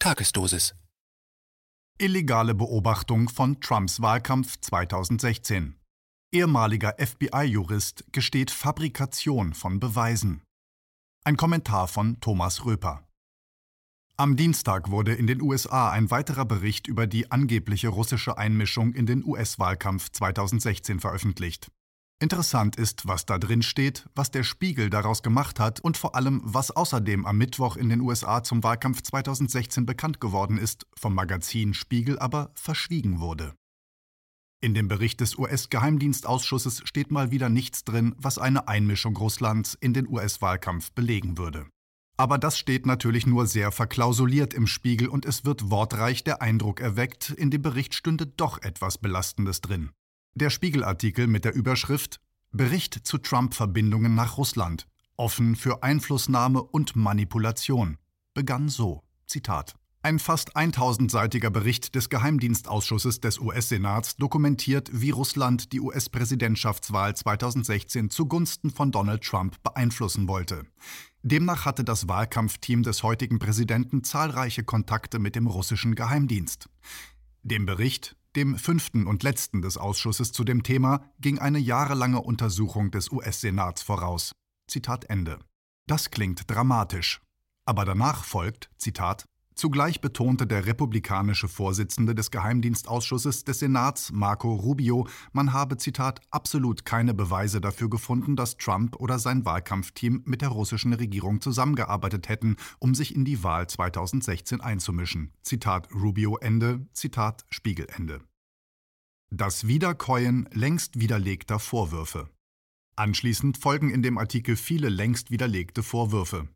Tagesdosis. Illegale Beobachtung von Trumps Wahlkampf 2016. Ehemaliger FBI-Jurist gesteht Fabrikation von Beweisen. Ein Kommentar von Thomas Röper. Am Dienstag wurde in den USA ein weiterer Bericht über die angebliche russische Einmischung in den US-Wahlkampf 2016 veröffentlicht. Interessant ist, was da drin steht, was der Spiegel daraus gemacht hat und vor allem, was außerdem am Mittwoch in den USA zum Wahlkampf 2016 bekannt geworden ist, vom Magazin Spiegel aber verschwiegen wurde. In dem Bericht des US-Geheimdienstausschusses steht mal wieder nichts drin, was eine Einmischung Russlands in den US-Wahlkampf belegen würde. Aber das steht natürlich nur sehr verklausuliert im Spiegel und es wird wortreich der Eindruck erweckt, in dem Bericht stünde doch etwas Belastendes drin. Der Spiegelartikel mit der Überschrift Bericht zu Trump-Verbindungen nach Russland. Offen für Einflussnahme und Manipulation begann so: Zitat. Ein fast 1000-seitiger Bericht des Geheimdienstausschusses des US-Senats dokumentiert, wie Russland die US-Präsidentschaftswahl 2016 zugunsten von Donald Trump beeinflussen wollte. Demnach hatte das Wahlkampfteam des heutigen Präsidenten zahlreiche Kontakte mit dem russischen Geheimdienst. Dem Bericht dem fünften und letzten des Ausschusses zu dem Thema ging eine jahrelange Untersuchung des US-Senats voraus. Zitat Ende. Das klingt dramatisch. Aber danach folgt, Zitat, Zugleich betonte der republikanische Vorsitzende des Geheimdienstausschusses des Senats, Marco Rubio, man habe, Zitat, absolut keine Beweise dafür gefunden, dass Trump oder sein Wahlkampfteam mit der russischen Regierung zusammengearbeitet hätten, um sich in die Wahl 2016 einzumischen. Zitat Rubio Ende, Zitat Spiegel Ende. Das Wiederkäuen längst widerlegter Vorwürfe. Anschließend folgen in dem Artikel viele längst widerlegte Vorwürfe.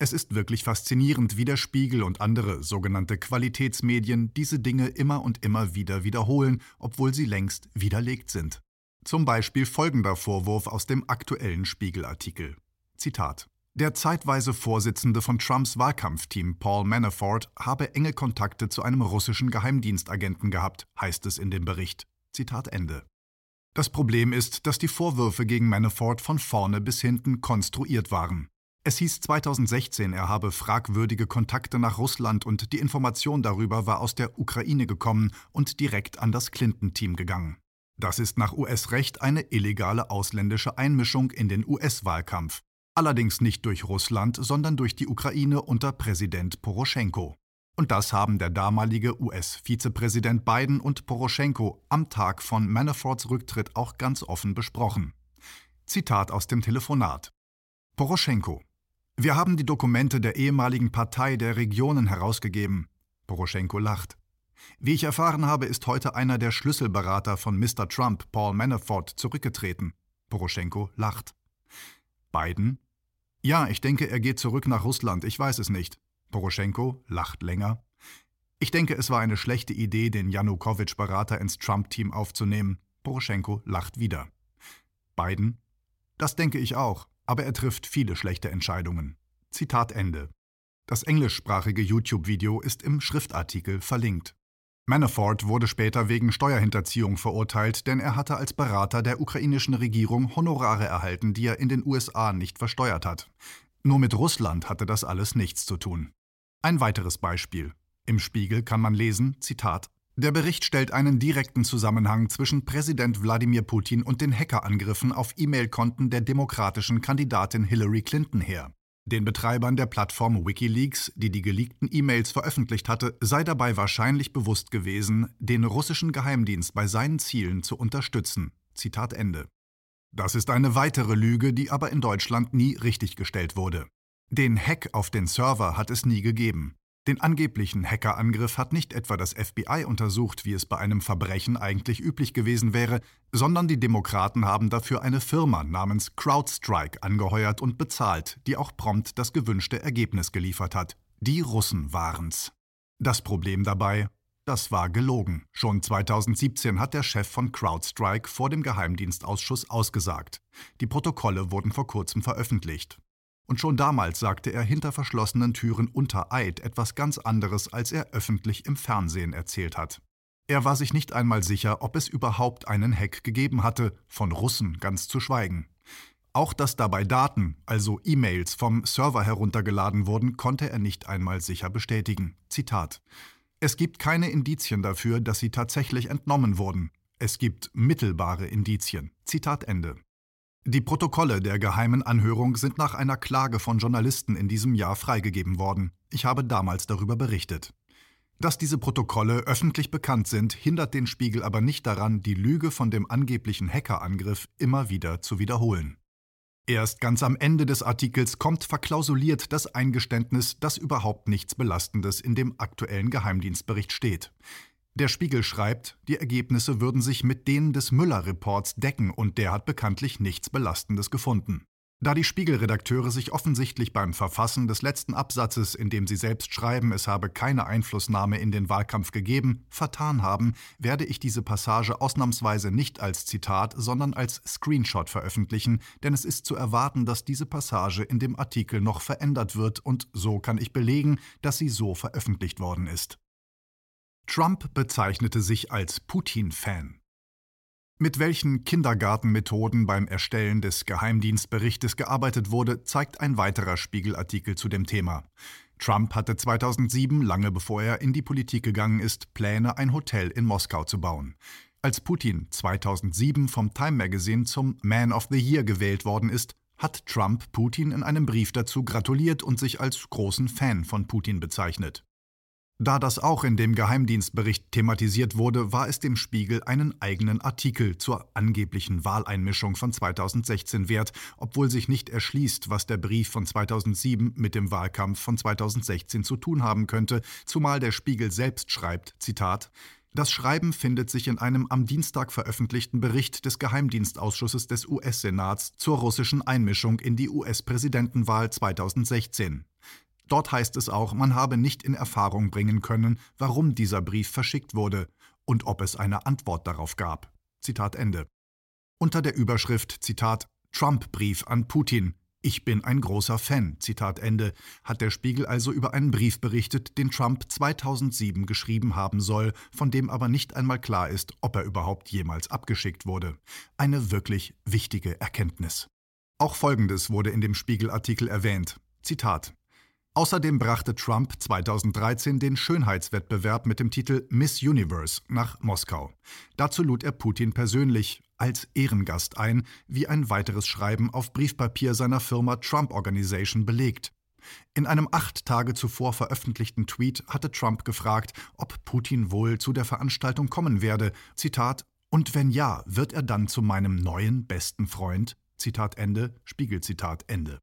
Es ist wirklich faszinierend, wie der Spiegel und andere sogenannte Qualitätsmedien diese Dinge immer und immer wieder wiederholen, obwohl sie längst widerlegt sind. Zum Beispiel folgender Vorwurf aus dem aktuellen Spiegelartikel. Zitat der zeitweise Vorsitzende von Trumps Wahlkampfteam Paul Manafort habe enge Kontakte zu einem russischen Geheimdienstagenten gehabt, heißt es in dem Bericht. Zitat Ende. Das Problem ist, dass die Vorwürfe gegen Manafort von vorne bis hinten konstruiert waren. Es hieß 2016, er habe fragwürdige Kontakte nach Russland und die Information darüber war aus der Ukraine gekommen und direkt an das Clinton-Team gegangen. Das ist nach US-Recht eine illegale ausländische Einmischung in den US-Wahlkampf. Allerdings nicht durch Russland, sondern durch die Ukraine unter Präsident Poroschenko. Und das haben der damalige US-Vizepräsident Biden und Poroschenko am Tag von Manaforts Rücktritt auch ganz offen besprochen. Zitat aus dem Telefonat. Poroschenko wir haben die Dokumente der ehemaligen Partei der Regionen herausgegeben. Poroschenko lacht. Wie ich erfahren habe, ist heute einer der Schlüsselberater von Mr. Trump, Paul Manafort, zurückgetreten. Poroschenko lacht. Biden? Ja, ich denke, er geht zurück nach Russland, ich weiß es nicht. Poroschenko lacht länger. Ich denke, es war eine schlechte Idee, den Janukowitsch-Berater ins Trump-Team aufzunehmen. Poroschenko lacht wieder. Biden? Das denke ich auch aber er trifft viele schlechte Entscheidungen. Zitat Ende. Das englischsprachige YouTube-Video ist im Schriftartikel verlinkt. Manafort wurde später wegen Steuerhinterziehung verurteilt, denn er hatte als Berater der ukrainischen Regierung Honorare erhalten, die er in den USA nicht versteuert hat. Nur mit Russland hatte das alles nichts zu tun. Ein weiteres Beispiel. Im Spiegel kann man lesen, Zitat, der Bericht stellt einen direkten Zusammenhang zwischen Präsident Wladimir Putin und den Hackerangriffen auf E-Mail-Konten der demokratischen Kandidatin Hillary Clinton her. Den Betreibern der Plattform Wikileaks, die die geleakten E-Mails veröffentlicht hatte, sei dabei wahrscheinlich bewusst gewesen, den russischen Geheimdienst bei seinen Zielen zu unterstützen. Zitat Ende. Das ist eine weitere Lüge, die aber in Deutschland nie richtiggestellt wurde. Den Hack auf den Server hat es nie gegeben. Den angeblichen Hackerangriff hat nicht etwa das FBI untersucht, wie es bei einem Verbrechen eigentlich üblich gewesen wäre, sondern die Demokraten haben dafür eine Firma namens CrowdStrike angeheuert und bezahlt, die auch prompt das gewünschte Ergebnis geliefert hat. Die Russen waren's. Das Problem dabei, das war gelogen. Schon 2017 hat der Chef von CrowdStrike vor dem Geheimdienstausschuss ausgesagt. Die Protokolle wurden vor kurzem veröffentlicht. Und schon damals sagte er hinter verschlossenen Türen unter Eid etwas ganz anderes, als er öffentlich im Fernsehen erzählt hat. Er war sich nicht einmal sicher, ob es überhaupt einen Hack gegeben hatte, von Russen ganz zu schweigen. Auch dass dabei Daten, also E-Mails, vom Server heruntergeladen wurden, konnte er nicht einmal sicher bestätigen. Zitat Es gibt keine Indizien dafür, dass sie tatsächlich entnommen wurden. Es gibt mittelbare Indizien. Zitat Ende. Die Protokolle der geheimen Anhörung sind nach einer Klage von Journalisten in diesem Jahr freigegeben worden. Ich habe damals darüber berichtet. Dass diese Protokolle öffentlich bekannt sind, hindert den Spiegel aber nicht daran, die Lüge von dem angeblichen Hackerangriff immer wieder zu wiederholen. Erst ganz am Ende des Artikels kommt verklausuliert das Eingeständnis, dass überhaupt nichts Belastendes in dem aktuellen Geheimdienstbericht steht. Der Spiegel schreibt, die Ergebnisse würden sich mit denen des Müller-Reports decken und der hat bekanntlich nichts Belastendes gefunden. Da die Spiegelredakteure sich offensichtlich beim Verfassen des letzten Absatzes, in dem sie selbst schreiben, es habe keine Einflussnahme in den Wahlkampf gegeben, vertan haben, werde ich diese Passage ausnahmsweise nicht als Zitat, sondern als Screenshot veröffentlichen, denn es ist zu erwarten, dass diese Passage in dem Artikel noch verändert wird und so kann ich belegen, dass sie so veröffentlicht worden ist. Trump bezeichnete sich als Putin-Fan. Mit welchen Kindergartenmethoden beim Erstellen des Geheimdienstberichtes gearbeitet wurde, zeigt ein weiterer Spiegelartikel zu dem Thema. Trump hatte 2007, lange bevor er in die Politik gegangen ist, Pläne, ein Hotel in Moskau zu bauen. Als Putin 2007 vom Time Magazine zum Man of the Year gewählt worden ist, hat Trump Putin in einem Brief dazu gratuliert und sich als großen Fan von Putin bezeichnet. Da das auch in dem Geheimdienstbericht thematisiert wurde, war es dem Spiegel einen eigenen Artikel zur angeblichen Wahleinmischung von 2016 wert, obwohl sich nicht erschließt, was der Brief von 2007 mit dem Wahlkampf von 2016 zu tun haben könnte, zumal der Spiegel selbst schreibt, Zitat, das Schreiben findet sich in einem am Dienstag veröffentlichten Bericht des Geheimdienstausschusses des US-Senats zur russischen Einmischung in die US-Präsidentenwahl 2016. Dort heißt es auch, man habe nicht in Erfahrung bringen können, warum dieser Brief verschickt wurde und ob es eine Antwort darauf gab. Zitat Ende. Unter der Überschrift Zitat Trump-Brief an Putin. Ich bin ein großer Fan. Zitat Ende. Hat der Spiegel also über einen Brief berichtet, den Trump 2007 geschrieben haben soll, von dem aber nicht einmal klar ist, ob er überhaupt jemals abgeschickt wurde. Eine wirklich wichtige Erkenntnis. Auch Folgendes wurde in dem Spiegelartikel erwähnt. Zitat Außerdem brachte Trump 2013 den Schönheitswettbewerb mit dem Titel Miss Universe nach Moskau. Dazu lud er Putin persönlich als Ehrengast ein, wie ein weiteres Schreiben auf Briefpapier seiner Firma Trump Organization belegt. In einem acht Tage zuvor veröffentlichten Tweet hatte Trump gefragt, ob Putin wohl zu der Veranstaltung kommen werde. Zitat: Und wenn ja, wird er dann zu meinem neuen besten Freund? Zitat Ende, Spiegelzitat Ende.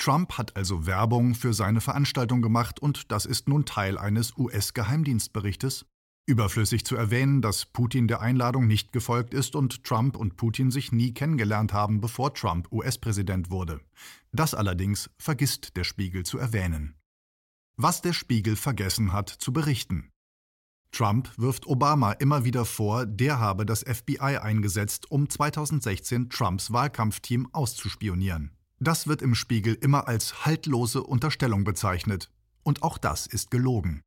Trump hat also Werbung für seine Veranstaltung gemacht und das ist nun Teil eines US-Geheimdienstberichtes. Überflüssig zu erwähnen, dass Putin der Einladung nicht gefolgt ist und Trump und Putin sich nie kennengelernt haben, bevor Trump US-Präsident wurde. Das allerdings vergisst der Spiegel zu erwähnen. Was der Spiegel vergessen hat zu berichten. Trump wirft Obama immer wieder vor, der habe das FBI eingesetzt, um 2016 Trumps Wahlkampfteam auszuspionieren. Das wird im Spiegel immer als haltlose Unterstellung bezeichnet. Und auch das ist gelogen.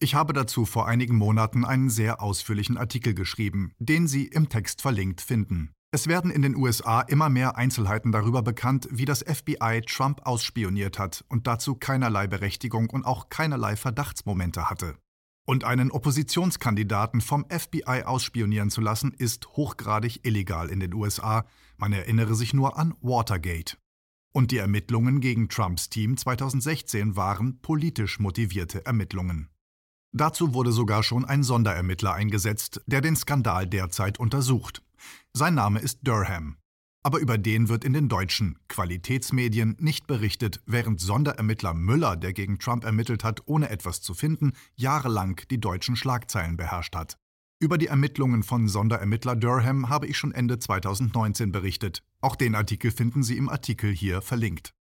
Ich habe dazu vor einigen Monaten einen sehr ausführlichen Artikel geschrieben, den Sie im Text verlinkt finden. Es werden in den USA immer mehr Einzelheiten darüber bekannt, wie das FBI Trump ausspioniert hat und dazu keinerlei Berechtigung und auch keinerlei Verdachtsmomente hatte. Und einen Oppositionskandidaten vom FBI ausspionieren zu lassen, ist hochgradig illegal in den USA. Man erinnere sich nur an Watergate. Und die Ermittlungen gegen Trumps Team 2016 waren politisch motivierte Ermittlungen. Dazu wurde sogar schon ein Sonderermittler eingesetzt, der den Skandal derzeit untersucht. Sein Name ist Durham. Aber über den wird in den deutschen Qualitätsmedien nicht berichtet, während Sonderermittler Müller, der gegen Trump ermittelt hat, ohne etwas zu finden, jahrelang die deutschen Schlagzeilen beherrscht hat. Über die Ermittlungen von Sonderermittler Durham habe ich schon Ende 2019 berichtet. Auch den Artikel finden Sie im Artikel hier verlinkt.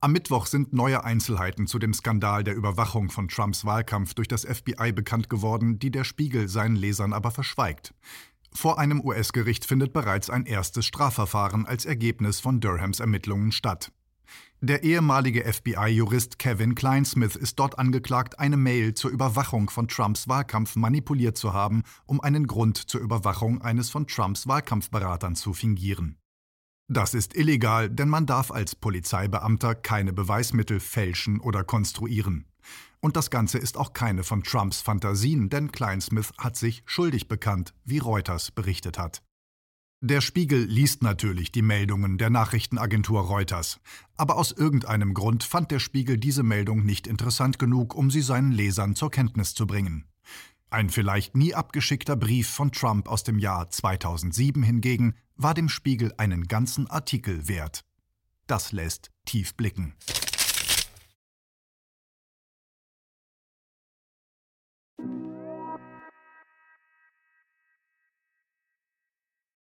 Am Mittwoch sind neue Einzelheiten zu dem Skandal der Überwachung von Trumps Wahlkampf durch das FBI bekannt geworden, die der Spiegel seinen Lesern aber verschweigt. Vor einem US-Gericht findet bereits ein erstes Strafverfahren als Ergebnis von Durhams Ermittlungen statt. Der ehemalige FBI-Jurist Kevin Kleinsmith ist dort angeklagt, eine Mail zur Überwachung von Trumps Wahlkampf manipuliert zu haben, um einen Grund zur Überwachung eines von Trumps Wahlkampfberatern zu fingieren. Das ist illegal, denn man darf als Polizeibeamter keine Beweismittel fälschen oder konstruieren. Und das Ganze ist auch keine von Trumps Fantasien, denn Kleinsmith hat sich schuldig bekannt, wie Reuters berichtet hat. Der Spiegel liest natürlich die Meldungen der Nachrichtenagentur Reuters, aber aus irgendeinem Grund fand der Spiegel diese Meldung nicht interessant genug, um sie seinen Lesern zur Kenntnis zu bringen. Ein vielleicht nie abgeschickter Brief von Trump aus dem Jahr 2007 hingegen war dem Spiegel einen ganzen Artikel wert. Das lässt tief blicken.